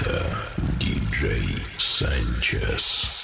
Это диджей Санчес.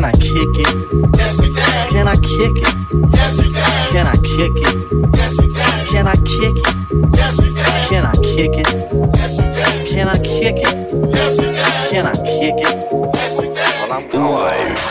Kick it? Yes, you can. Can I kick it? Yes, you can. Can I kick it? Yes, you can. Can I kick it? Yes, you can. Can I kick it? Yes, you can. Can I kick it? Yes, you can. Can I kick it? Yes, you can. Well, I'm gone.